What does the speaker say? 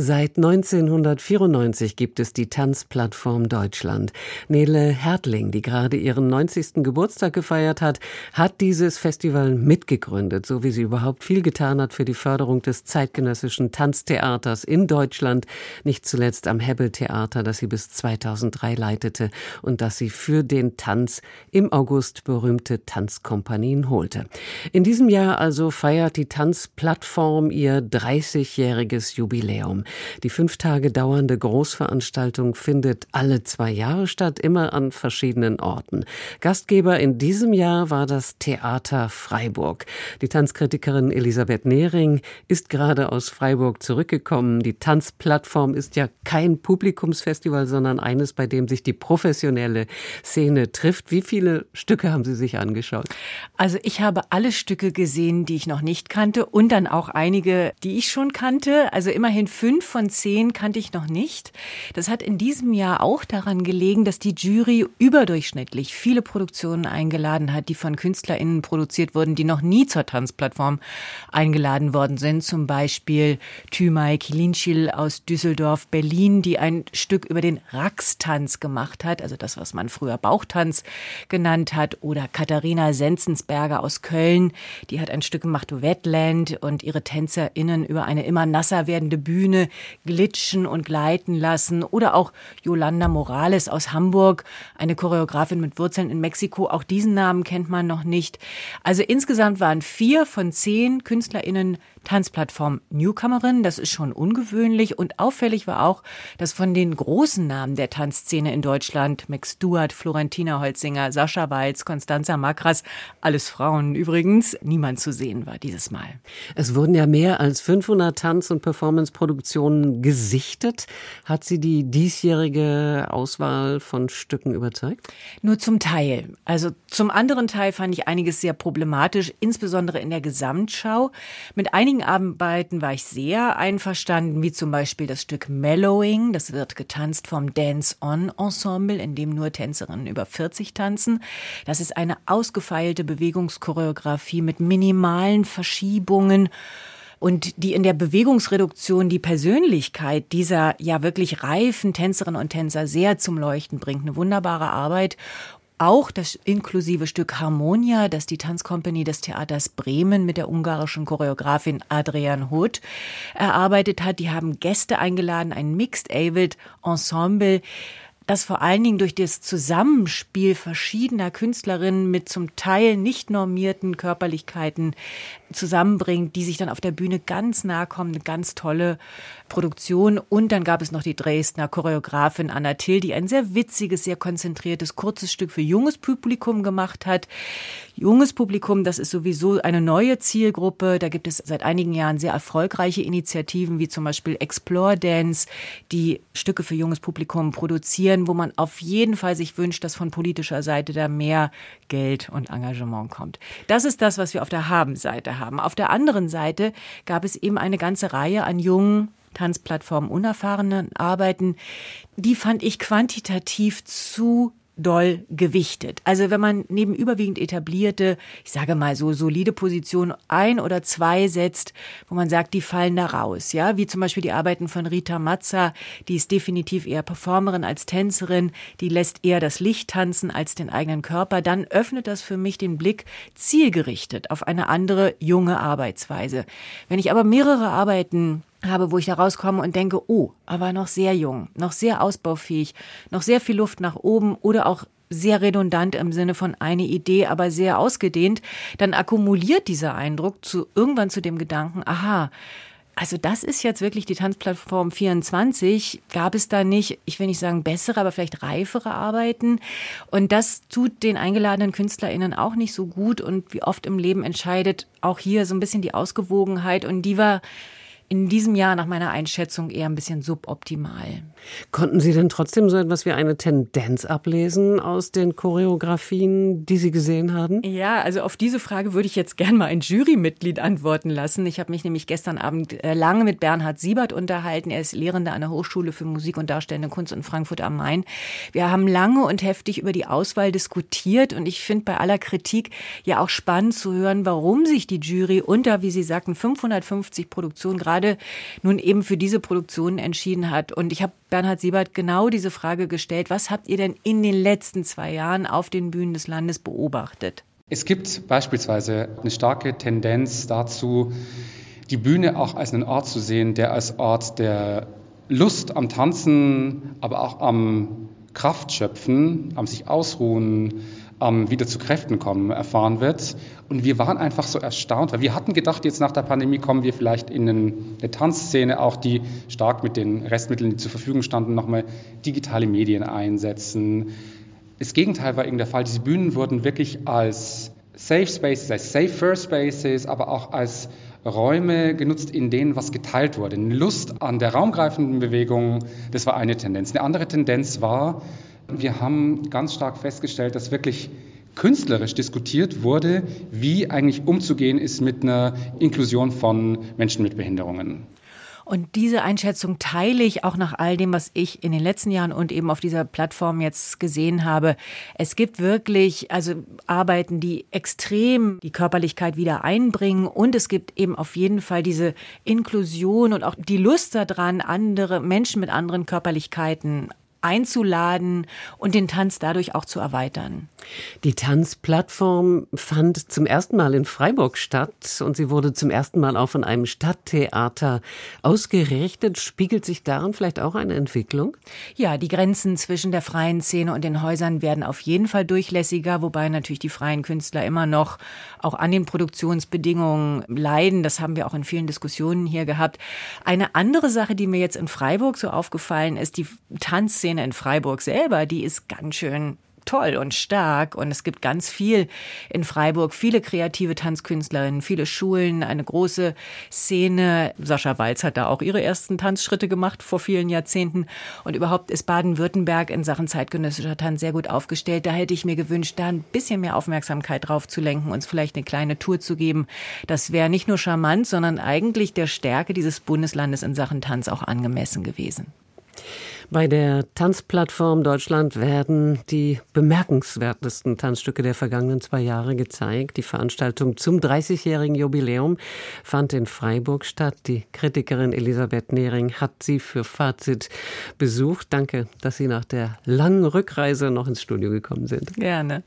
Seit 1994 gibt es die Tanzplattform Deutschland. Nele Hertling, die gerade ihren 90. Geburtstag gefeiert hat, hat dieses Festival mitgegründet, so wie sie überhaupt viel getan hat für die Förderung des zeitgenössischen Tanztheaters in Deutschland, nicht zuletzt am Hebbel Theater, das sie bis 2003 leitete und das sie für den Tanz im August berühmte Tanzkompanien holte. In diesem Jahr also feiert die Tanzplattform ihr 30-jähriges Jubiläum. Die fünf Tage dauernde Großveranstaltung findet alle zwei Jahre statt, immer an verschiedenen Orten. Gastgeber in diesem Jahr war das Theater Freiburg. Die Tanzkritikerin Elisabeth Nehring ist gerade aus Freiburg zurückgekommen. Die Tanzplattform ist ja kein Publikumsfestival, sondern eines, bei dem sich die professionelle Szene trifft. Wie viele Stücke haben Sie sich angeschaut? Also ich habe alle Stücke gesehen, die ich noch nicht kannte und dann auch einige, die ich schon kannte. Also immerhin fünf Fünf von zehn kannte ich noch nicht. Das hat in diesem Jahr auch daran gelegen, dass die Jury überdurchschnittlich viele Produktionen eingeladen hat, die von KünstlerInnen produziert wurden, die noch nie zur Tanzplattform eingeladen worden sind. Zum Beispiel Thymay Kilinschil aus Düsseldorf, Berlin, die ein Stück über den Rax-Tanz gemacht hat, also das, was man früher Bauchtanz genannt hat. Oder Katharina Senzensberger aus Köln, die hat ein Stück gemacht, Wetland, und ihre TänzerInnen über eine immer nasser werdende Bühne glitschen und gleiten lassen. Oder auch Yolanda Morales aus Hamburg, eine Choreografin mit Wurzeln in Mexiko. Auch diesen Namen kennt man noch nicht. Also insgesamt waren vier von zehn KünstlerInnen Tanzplattform Newcomerin. Das ist schon ungewöhnlich und auffällig war auch, dass von den großen Namen der Tanzszene in Deutschland, Max Stewart, Florentina Holzinger, Sascha Walz, Constanza Makras, alles Frauen übrigens, niemand zu sehen war dieses Mal. Es wurden ja mehr als 500 Tanz- und Performance-Produktionen gesichtet. Hat Sie die diesjährige Auswahl von Stücken überzeugt? Nur zum Teil. Also zum anderen Teil fand ich einiges sehr problematisch, insbesondere in der Gesamtschau. Mit einigen Arbeiten war ich sehr einverstanden, wie zum Beispiel das Stück Mellowing. Das wird getanzt vom Dance-On-Ensemble, in dem nur Tänzerinnen über 40 tanzen. Das ist eine ausgefeilte Bewegungschoreografie mit minimalen Verschiebungen und die in der Bewegungsreduktion die Persönlichkeit dieser ja wirklich reifen Tänzerinnen und Tänzer sehr zum Leuchten bringt. Eine wunderbare Arbeit auch das inklusive Stück Harmonia, das die Tanzkompanie des Theaters Bremen mit der ungarischen Choreografin Adrian Hood erarbeitet hat. Die haben Gäste eingeladen, ein Mixed Avid Ensemble das vor allen Dingen durch das Zusammenspiel verschiedener Künstlerinnen mit zum Teil nicht normierten Körperlichkeiten zusammenbringt, die sich dann auf der Bühne ganz nahe kommen. Eine ganz tolle Produktion. Und dann gab es noch die Dresdner Choreografin Anna Till, die ein sehr witziges, sehr konzentriertes, kurzes Stück für junges Publikum gemacht hat. Junges Publikum, das ist sowieso eine neue Zielgruppe. Da gibt es seit einigen Jahren sehr erfolgreiche Initiativen, wie zum Beispiel Explore Dance, die Stücke für junges Publikum produzieren wo man auf jeden Fall sich wünscht, dass von politischer Seite da mehr Geld und Engagement kommt. Das ist das, was wir auf der Haben-Seite haben. Auf der anderen Seite gab es eben eine ganze Reihe an jungen Tanzplattformen unerfahrenen Arbeiten, die fand ich quantitativ zu doll gewichtet. Also wenn man neben überwiegend etablierte, ich sage mal so solide Positionen ein oder zwei setzt, wo man sagt, die fallen da raus, ja, wie zum Beispiel die Arbeiten von Rita Mazza, die ist definitiv eher Performerin als Tänzerin, die lässt eher das Licht tanzen als den eigenen Körper, dann öffnet das für mich den Blick zielgerichtet auf eine andere junge Arbeitsweise. Wenn ich aber mehrere Arbeiten habe, wo ich da rauskomme und denke, oh, aber noch sehr jung, noch sehr ausbaufähig, noch sehr viel Luft nach oben oder auch sehr redundant im Sinne von eine Idee, aber sehr ausgedehnt, dann akkumuliert dieser Eindruck zu irgendwann zu dem Gedanken, aha, also das ist jetzt wirklich die Tanzplattform 24. Gab es da nicht, ich will nicht sagen bessere, aber vielleicht reifere Arbeiten? Und das tut den eingeladenen KünstlerInnen auch nicht so gut. Und wie oft im Leben entscheidet auch hier so ein bisschen die Ausgewogenheit. Und die war in diesem Jahr nach meiner Einschätzung eher ein bisschen suboptimal. Konnten Sie denn trotzdem so etwas wie eine Tendenz ablesen aus den Choreografien, die Sie gesehen haben? Ja, also auf diese Frage würde ich jetzt gern mal ein Jurymitglied antworten lassen. Ich habe mich nämlich gestern Abend äh, lange mit Bernhard Siebert unterhalten. Er ist Lehrender an der Hochschule für Musik und Darstellende Kunst in Frankfurt am Main. Wir haben lange und heftig über die Auswahl diskutiert und ich finde bei aller Kritik ja auch spannend zu hören, warum sich die Jury unter, wie Sie sagten, 550 Produktionen gerade nun eben für diese Produktionen entschieden hat. Und ich habe Bernhard Siebert genau diese Frage gestellt. Was habt ihr denn in den letzten zwei Jahren auf den Bühnen des Landes beobachtet? Es gibt beispielsweise eine starke Tendenz dazu, die Bühne auch als einen Ort zu sehen, der als Ort der Lust am Tanzen, aber auch am Kraftschöpfen, am sich ausruhen, ähm, wieder zu Kräften kommen erfahren wird. Und wir waren einfach so erstaunt, weil wir hatten gedacht, jetzt nach der Pandemie kommen wir vielleicht in eine Tanzszene, auch die stark mit den Restmitteln, die zur Verfügung standen, nochmal digitale Medien einsetzen. Das Gegenteil war eben der Fall. Diese Bühnen wurden wirklich als Safe Spaces, als Safer Spaces, aber auch als Räume genutzt, in denen was geteilt wurde. Eine Lust an der raumgreifenden Bewegung, das war eine Tendenz. Eine andere Tendenz war, wir haben ganz stark festgestellt, dass wirklich künstlerisch diskutiert wurde, wie eigentlich umzugehen ist mit einer Inklusion von Menschen mit Behinderungen. Und diese Einschätzung teile ich auch nach all dem, was ich in den letzten Jahren und eben auf dieser Plattform jetzt gesehen habe. Es gibt wirklich also Arbeiten, die extrem die Körperlichkeit wieder einbringen und es gibt eben auf jeden Fall diese Inklusion und auch die Lust daran, andere Menschen mit anderen Körperlichkeiten einzuladen und den Tanz dadurch auch zu erweitern. Die Tanzplattform fand zum ersten Mal in Freiburg statt und sie wurde zum ersten Mal auch von einem Stadttheater ausgerichtet. Spiegelt sich darin vielleicht auch eine Entwicklung? Ja, die Grenzen zwischen der freien Szene und den Häusern werden auf jeden Fall durchlässiger, wobei natürlich die freien Künstler immer noch auch an den Produktionsbedingungen leiden. Das haben wir auch in vielen Diskussionen hier gehabt. Eine andere Sache, die mir jetzt in Freiburg so aufgefallen ist, die Tanzszene Szene in Freiburg selber, die ist ganz schön toll und stark und es gibt ganz viel in Freiburg, viele kreative Tanzkünstlerinnen, viele Schulen, eine große Szene. Sascha Walz hat da auch ihre ersten Tanzschritte gemacht vor vielen Jahrzehnten und überhaupt ist Baden-Württemberg in Sachen zeitgenössischer Tanz sehr gut aufgestellt. Da hätte ich mir gewünscht, da ein bisschen mehr Aufmerksamkeit drauf zu lenken, uns vielleicht eine kleine Tour zu geben. Das wäre nicht nur charmant, sondern eigentlich der Stärke dieses Bundeslandes in Sachen Tanz auch angemessen gewesen. Bei der Tanzplattform Deutschland werden die bemerkenswertesten Tanzstücke der vergangenen zwei Jahre gezeigt. Die Veranstaltung zum 30-jährigen Jubiläum fand in Freiburg statt. Die Kritikerin Elisabeth Nehring hat sie für Fazit besucht. Danke, dass Sie nach der langen Rückreise noch ins Studio gekommen sind. Gerne.